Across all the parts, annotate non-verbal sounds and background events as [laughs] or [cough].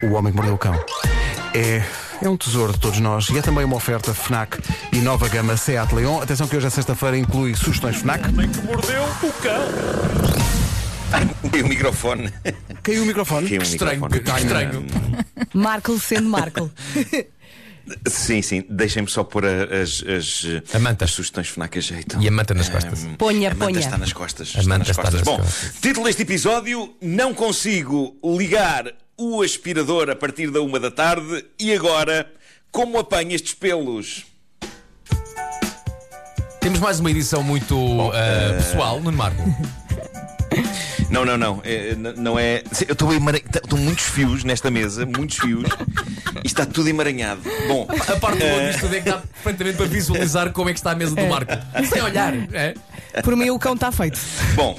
O Homem que Mordeu o Cão. É, é um tesouro de todos nós e é também uma oferta FNAC e nova gama Seat Leon. Atenção que hoje é sexta-feira inclui sugestões FNAC. Homem que mordeu o cão. [laughs] Caiu o microfone. Caiu o microfone. Caiu o Estranho, microfone. que estranho. [laughs] Marco sendo Marco. [laughs] Sim, sim. Deixem-me só pôr as, as, A manta. as sugestões FNAC a jeito. E a manta nas costas. Hum, Ponha, a manta ponha. está nas costas. A manta está nas Bom, costas. título deste episódio: Não consigo ligar o aspirador a partir da uma da tarde e agora, como apanho estes pelos? Temos mais uma edição muito ah, pessoal, Nuno Marco. [laughs] Não, não, não. É, não é. Eu estou emara- Estão muitos fios nesta mesa, muitos fios, e está tudo emaranhado. Bom, A parte boa disto tudo é que dá perfeitamente para visualizar como é que está a mesa do [laughs] Marco. Sem olhar. É? Por mim o cão está feito. Bom,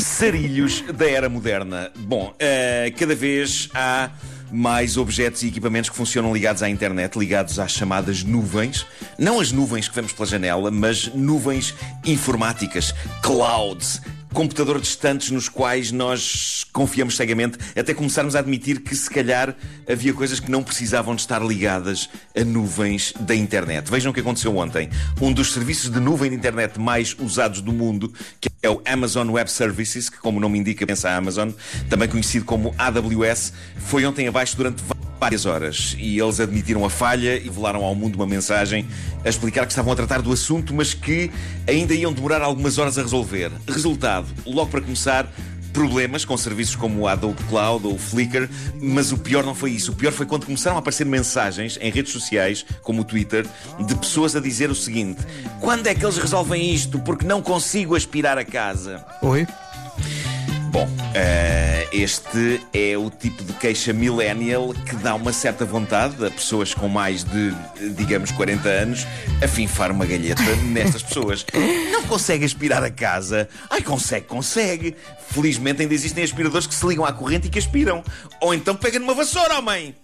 sarilhos da era moderna. Bom, eh, cada vez há mais objetos e equipamentos que funcionam ligados à internet, ligados às chamadas nuvens. Não as nuvens que vemos pela janela, mas nuvens informáticas, clouds. Computadores distantes nos quais nós confiamos cegamente, até começarmos a admitir que se calhar havia coisas que não precisavam de estar ligadas a nuvens da internet. Vejam o que aconteceu ontem. Um dos serviços de nuvem de internet mais usados do mundo, que é o Amazon Web Services, que como o nome indica, pensa a Amazon, também conhecido como AWS, foi ontem abaixo durante horas e eles admitiram a falha e velaram ao mundo uma mensagem a explicar que estavam a tratar do assunto, mas que ainda iam demorar algumas horas a resolver. Resultado, logo para começar, problemas com serviços como o Adobe Cloud ou o Flickr, mas o pior não foi isso. O pior foi quando começaram a aparecer mensagens em redes sociais, como o Twitter, de pessoas a dizer o seguinte: quando é que eles resolvem isto? Porque não consigo aspirar a casa. Oi? Bom, eh, este é o tipo de queixa millennial que dá uma certa vontade a pessoas com mais de, digamos, 40 anos a finfar uma galheta nestas pessoas. Não consegue aspirar a casa? Ai, consegue, consegue. Felizmente ainda existem aspiradores que se ligam à corrente e que aspiram. Ou então pega numa vassoura, homem!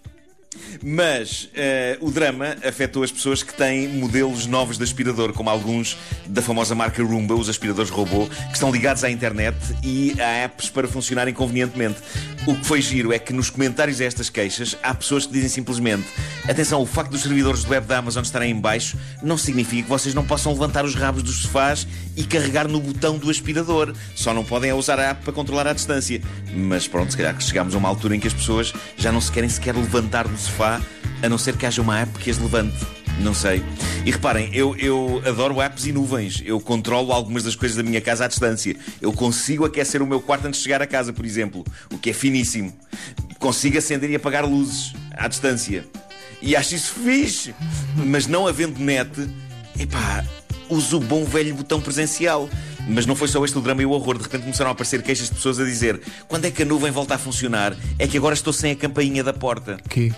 Mas eh, o drama afetou as pessoas que têm modelos novos de aspirador, como alguns da famosa marca Roomba, os aspiradores robô, que estão ligados à internet e a apps para funcionarem convenientemente. O que foi giro é que nos comentários a estas queixas há pessoas que dizem simplesmente: atenção, o facto dos servidores de web da Amazon estarem em baixo não significa que vocês não possam levantar os rabos dos sofás e carregar no botão do aspirador. Só não podem usar a app para controlar a distância. Mas pronto, se calhar que chegámos a uma altura em que as pessoas já não se querem sequer levantar do sofá, a não ser que haja uma app que as levante. Não sei. E reparem, eu, eu adoro apps e nuvens. Eu controlo algumas das coisas da minha casa à distância. Eu consigo aquecer o meu quarto antes de chegar a casa, por exemplo, o que é finíssimo. Consigo acender e apagar luzes à distância. E acho isso fixe. Mas não havendo net, epá, uso o bom velho botão presencial. Mas não foi só este o drama e o horror. De repente começaram a aparecer queixas de pessoas a dizer: quando é que a nuvem volta a funcionar? É que agora estou sem a campainha da porta Que?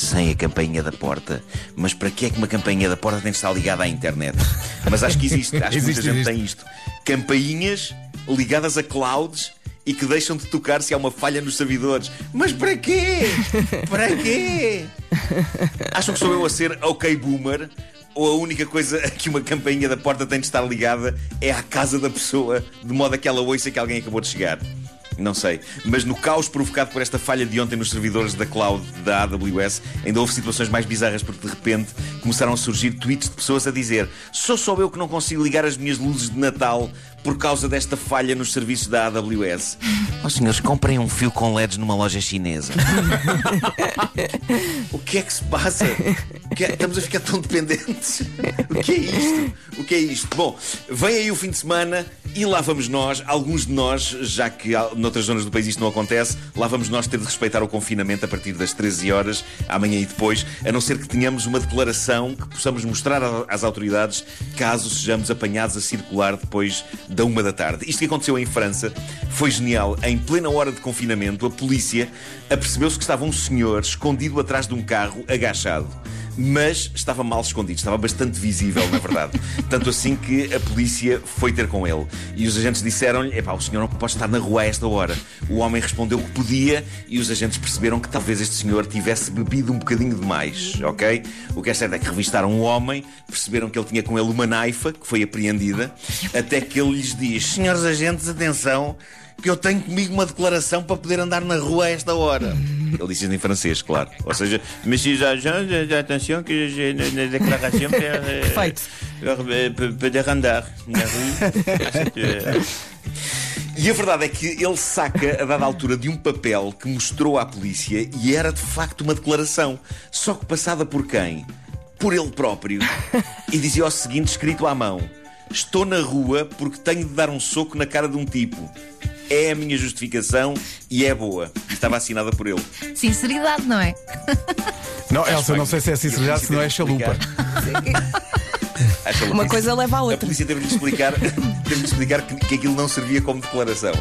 Sem a campainha da porta. Mas para que é que uma campainha da porta tem de estar ligada à internet? Mas acho que existe, acho que Existe, muita gente existe. tem isto. Campainhas ligadas a clouds e que deixam de tocar se há uma falha nos servidores. Mas para quê? Para quê? Acham que sou eu a ser ok boomer? Ou a única coisa a que uma campainha da porta tem de estar ligada é à casa da pessoa, de modo a que ela ouça que alguém acabou de chegar? Não sei. Mas no caos provocado por esta falha de ontem nos servidores da cloud da AWS, ainda houve situações mais bizarras porque de repente começaram a surgir tweets de pessoas a dizer: Sou só eu que não consigo ligar as minhas luzes de Natal por causa desta falha nos serviços da AWS. Ó [laughs] senhores, comprem um fio com LEDs numa loja chinesa. [laughs] o que é que se passa? Que é- Estamos a ficar tão dependentes. O que é isto? O que é isto? Bom, vem aí o fim de semana e lá vamos nós, alguns de nós, já que noutras zonas do país isto não acontece, lá vamos nós ter de respeitar o confinamento a partir das 13 horas, amanhã e depois, a não ser que tenhamos uma declaração que possamos mostrar às autoridades caso sejamos apanhados a circular depois da uma da tarde. Isto que aconteceu em França foi genial. Em plena hora de confinamento, a polícia apercebeu-se que estava um senhor escondido atrás de um carro, agachado. Mas estava mal escondido, estava bastante visível, na verdade. [laughs] Tanto assim que a polícia foi ter com ele. E os agentes disseram-lhe: Epá, o senhor não pode estar na rua a esta hora. O homem respondeu que podia e os agentes perceberam que talvez este senhor tivesse bebido um bocadinho demais, ok? O que é certo é que revistaram o homem, perceberam que ele tinha com ele uma naifa, que foi apreendida, até que ele lhes diz: Senhores agentes, atenção, porque eu tenho comigo uma declaração para poder andar na rua a esta hora. Ele disse isso em francês, claro. Ou seja, Monsieur Agent, atenção que para, [laughs] Perfeito. para poder andar na rua. [laughs] E a verdade é que ele saca, a dada altura, de um papel que mostrou à polícia e era de facto uma declaração. Só que passada por quem? Por ele próprio. E dizia o seguinte, escrito à mão: Estou na rua porque tenho de dar um soco na cara de um tipo. É a minha justificação e é boa. E estava assinada por ele. Sinceridade, não é? Não, Elsa, não sei se é sinceridade, se não é chalupa. A chalupa. Uma coisa leva à A outra. polícia teve-lhe de explicar, [laughs] teve de explicar que, que aquilo não servia como declaração.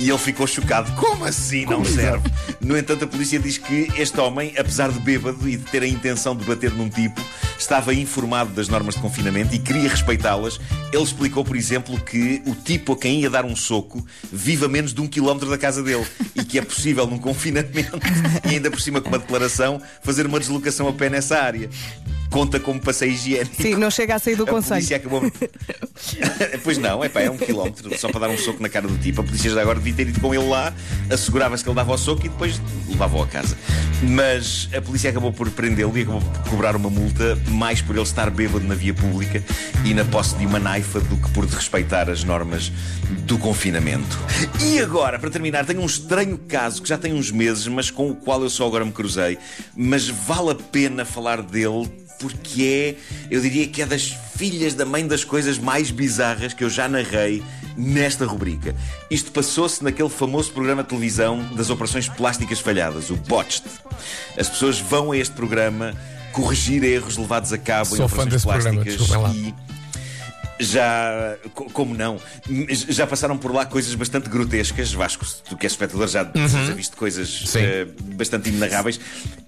E ele ficou chocado. Como assim não serve? No entanto, a polícia diz que este homem, apesar de bêbado e de ter a intenção de bater num tipo, estava informado das normas de confinamento e queria respeitá-las. Ele explicou, por exemplo, que o tipo a quem ia dar um soco vive a menos de um quilómetro da casa dele e que é possível, num [laughs] confinamento e ainda por cima com uma declaração, fazer uma deslocação a pé nessa área. Conta como passeio higiênico. Sim, não chega a sair do A conselho. acabou. [laughs] pois não, é pá, é um quilómetro só para dar um soco na cara do tipo. A polícia já agora devia ter ido com ele lá, assegurava-se que ele dava o soco e depois levava-o a casa. Mas a polícia acabou por prendê-lo e acabou por cobrar uma multa, mais por ele estar bêbado na via pública e na posse de uma naifa do que por desrespeitar as normas do confinamento. E agora, para terminar, tenho um estranho caso que já tem uns meses, mas com o qual eu só agora me cruzei. Mas vale a pena falar dele porque é, eu diria que é das filhas da mãe das coisas mais bizarras que eu já narrei nesta rubrica. Isto passou-se naquele famoso programa de televisão das operações plásticas falhadas, o Botched. As pessoas vão a este programa corrigir erros levados a cabo em Sou fã operações programa, plásticas lá. e já, co- como não, já passaram por lá coisas bastante grotescas. Vasco, tu que és espectador já, já viste coisas Uhum. Eh, bastante inenarráveis.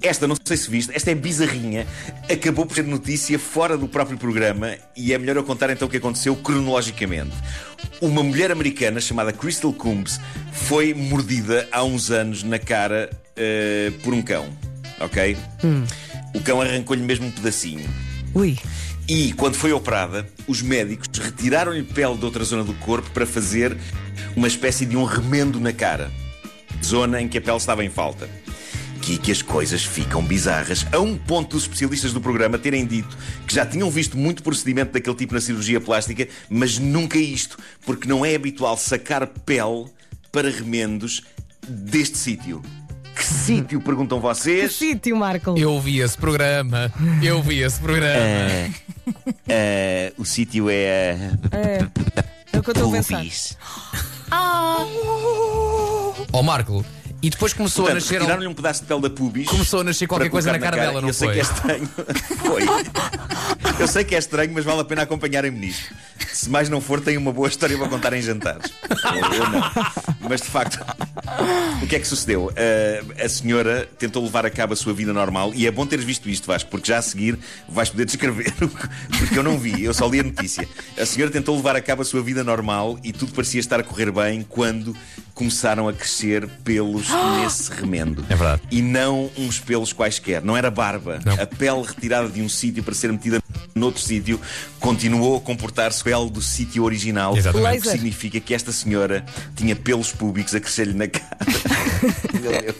Esta, não sei se viste, esta é bizarrinha. Acabou por ser notícia fora do próprio programa e é melhor eu contar então o que aconteceu cronologicamente. Uma mulher americana chamada Crystal Coombs foi mordida há uns anos na cara eh, por um cão. Ok? O cão arrancou-lhe mesmo um pedacinho. Ui. E, quando foi operada, os médicos retiraram-lhe pele de outra zona do corpo para fazer uma espécie de um remendo na cara. Zona em que a pele estava em falta. Aqui que as coisas ficam bizarras, a um ponto dos especialistas do programa terem dito que já tinham visto muito procedimento daquele tipo na cirurgia plástica, mas nunca isto, porque não é habitual sacar pele para remendos deste sítio. Que sítio, perguntam Que vocês? sítio, Marco. Eu vi esse programa. Eu vi esse programa. Eh, o sítio é. É. É o que eu estou a pensar. Pubis. Ó Marco, e depois começou a Portanto, nascer. um- retiraram-lhe um pedaço de pele da pubis. Começou a nascer qualquer coisa na colocar cara dela, não Eu sei foi? que é estranho. [laughs] foi. Eu sei que é estranho, mas vale a pena acompanharem-me nisto. Se mais não for, tem uma boa história para contar em jantares. Ou eu não. Mas de facto, [laughs] o que é que sucedeu? Uh, a senhora tentou levar a cabo a sua vida normal e é bom teres visto isto, Vasco, porque já a seguir vais poder descrever, [laughs] porque eu não vi, eu só li a notícia. A senhora tentou levar a cabo a sua vida normal e tudo parecia estar a correr bem quando começaram a crescer pelos [gasps] nesse remendo. É verdade. E não uns pelos quaisquer. Não era barba. Não. A pele retirada de um sítio para ser metida noutro sítio continuou a comportar-se pele do sítio original. Exatamente. O que significa que esta senhora tinha pelos públicos a crescer-lhe na cara. [laughs] Meu Deus.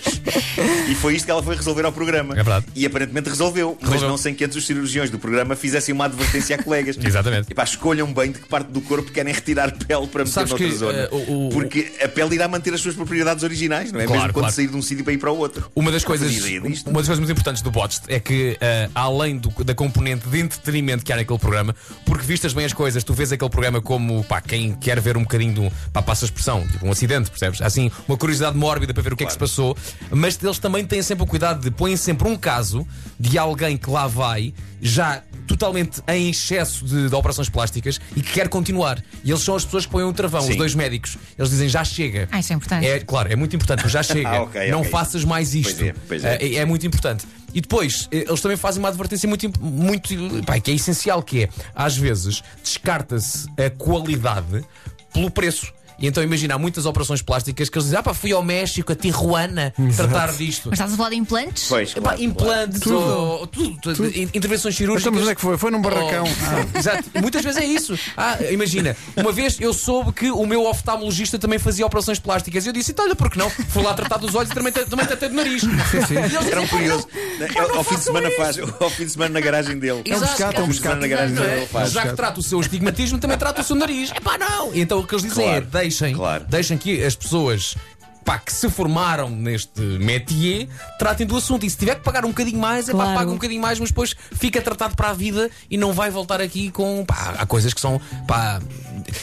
E foi isto que ela foi resolver ao programa. É verdade. E aparentemente resolveu, mas Resolveu. não sem que antes os cirurgiões do programa fizessem uma advertência a colegas. [laughs] Exatamente. E pá, escolham bem de que parte do corpo querem retirar pele para meter Sabes noutra que, zona. eh, o- o- Porque a pele irá manter as suas propriedades originais, não é? Claro, Mesmo quando claro. sair de um sítio para ir para o outro. Uma das coisas, uma das coisas muito importantes do Botched é que, eh, além do- da componente de entretenimento que há naquele programa, porque vistas bem as coisas, tu vês aquele programa como pá, quem quer ver um bocadinho, do, pá, passa a expressão, tipo um acidente, percebes? Assim, uma curiosidade mórbida para ver o que é que se passou, mas eles também têm sempre o cuidado de põem sempre um caso de alguém que lá vai, já totalmente em excesso de, de operações plásticas e que quer continuar. E eles são as pessoas que põem o travão, os Sim. dois médicos. Eles dizem já chega. Ah, isso é importante. É, claro, é muito importante, já [laughs] chega. Ah, ok, não ok. faças mais isto. Pois é, pois é. É, é muito importante. E depois, eh, eles também fazem uma advertência muito, muito pá, que é essencial, que é, às vezes, descarta-se a qualidade pelo preço. E então imagina, há muitas operações plásticas que eles dizem: ah, pá, fui ao México, a Tijuana, tratar disto. Mas estás a falar de implantes? Pois, Epá, claro, implantes Tudo. ou tudo, tudo, in- intervenções Mas cirúrgicas. estamos onde é que foi? Foi num barracão. [laughs] Oh, Exato. Muitas vezes é isso. Ah, imagina, uma vez eu soube que o meu oftalmologista também fazia operações plásticas. E eu disse: então, olha, por que não? Fui lá tratar dos olhos e também, também tratei do nariz. sim. E eles Era um curioso. "Pá, não, Ao- fim de semana isso." faz, ao fim de semana na garagem dele. É um Exato. é um Ao fim de semana na garagem dele ele faz. Já que trata o seu estigmatismo, também trata o seu nariz. É pá, não! E então o que eles dizem é: deixem, claro. deixem que as pessoas. Pá, que se formaram neste métier, tratem do assunto. E se tiver que pagar um bocadinho mais, é pá, paga um bocadinho mais, mas depois fica tratado para a vida e não vai voltar aqui com. Pá, há coisas que são. Pá,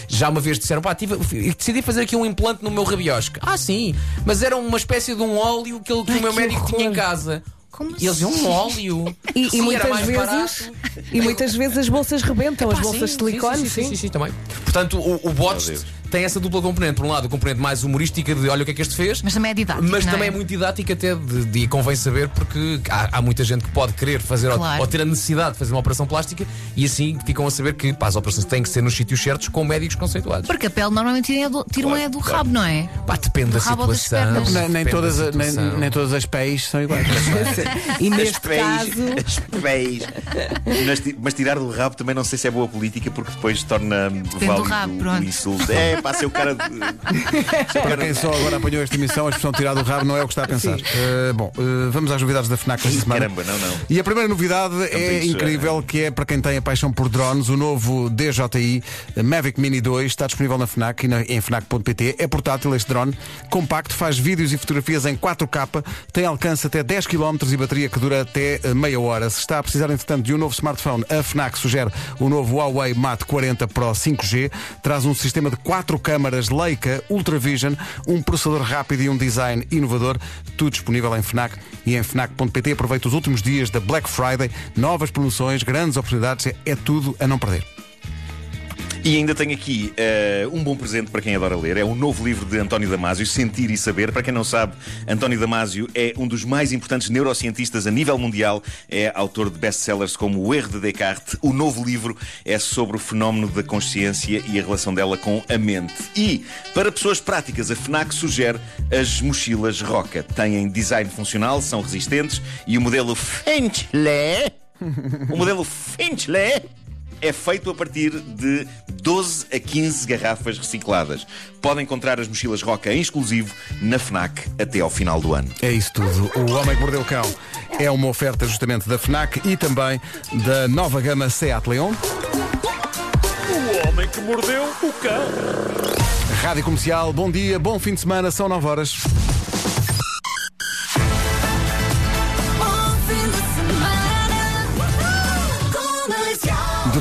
já uma vez disseram, pá, tive, decidi fazer aqui um implante no meu rabiosque. Ah, sim, mas era uma espécie de um óleo que, ele- que Ai, o meu que médico tinha em horror. casa. Como E eles diziam um óleo. [laughs] E, Sim, e era muitas mais vezes barato. e muitas vezes as bolsas rebentam, as Pá, bolsas sim, de silicone, sim, sim, sim, sim. sim, sim, também. Portanto, o, o. tem essa dupla componente. Por um lado, a componente mais humorística de olha o que é que este fez. Mas também é didático. Mas não também é é muito didática até de, de- e convém saber porque há, há muita gente que pode querer fazer ou- Claro. ou, ter a necessidade de fazer uma operação plástica e assim ficam a saber que pá, as operações têm que ser nos sítios certos com médicos conceituados. Porque a pele normalmente é do, tiram Claro, é do claro. rabo, não é? Pá, depende da Do ou situação. Nem, depende todas, da a- nem, situação. nem todas as pés são iguais. [laughs] E As neste pés, caso, as pés. Mas, mas tirar do rabo também não sei se é boa política porque depois torna válido rabo, o pronto. insulto. É, pá, ser o cara. De... [laughs] Para quem só agora apanhou esta emissão, a expressão tirar do rabo não é o que está a pensar. Eh, bom, eh, vamos às novidades da FNAC esta semana. Caramba, não, não. E a primeira novidade é isso, incrível, que é para quem tem a paixão por drones, o novo DJI Mavic Mini 2 está disponível na FNAC e na, em FNAC.pt. É portátil este drone, compacto, faz vídeos e fotografias em 4K, tem alcance até 10 km e bateria que dura até eh, meia hora. Se está a precisar, entretanto, de um novo smartphone, a FNAC sugere o novo Huawei Mate 40 Pro 5G. Traz um sistema de quatro câmaras Leica Ultra Vision, um processador rápido e um design inovador. Tudo disponível em FNAC e em FNAC.pt. Aproveita os últimos dias da Black Friday. Novas promoções, grandes oportunidades. É tudo a não perder. E ainda tenho aqui eh, um bom presente para quem adora ler. É um novo livro de António Damasio, Sentir e Saber. Para quem não sabe, António Damasio é um dos mais importantes neurocientistas a nível mundial. É autor de best-sellers como O Erro de Descartes. O novo livro é sobre o fenómeno da consciência e a relação dela com a mente. E, para pessoas práticas, a FNAC sugere as mochilas Roca. Têm design funcional, são resistentes e o modelo Finchley [laughs] o modelo Finchley é feito a partir de 12 a 15 garrafas recicladas. Podem encontrar as mochilas Roca em exclusivo na FNAC até ao final do ano. É isso tudo. O Homem que Mordeu o Cão é uma oferta justamente da FNAC e também da nova gama Seat Leon. O homem que mordeu o cão. Rádio Comercial, bom dia, bom fim de semana, são 9 horas.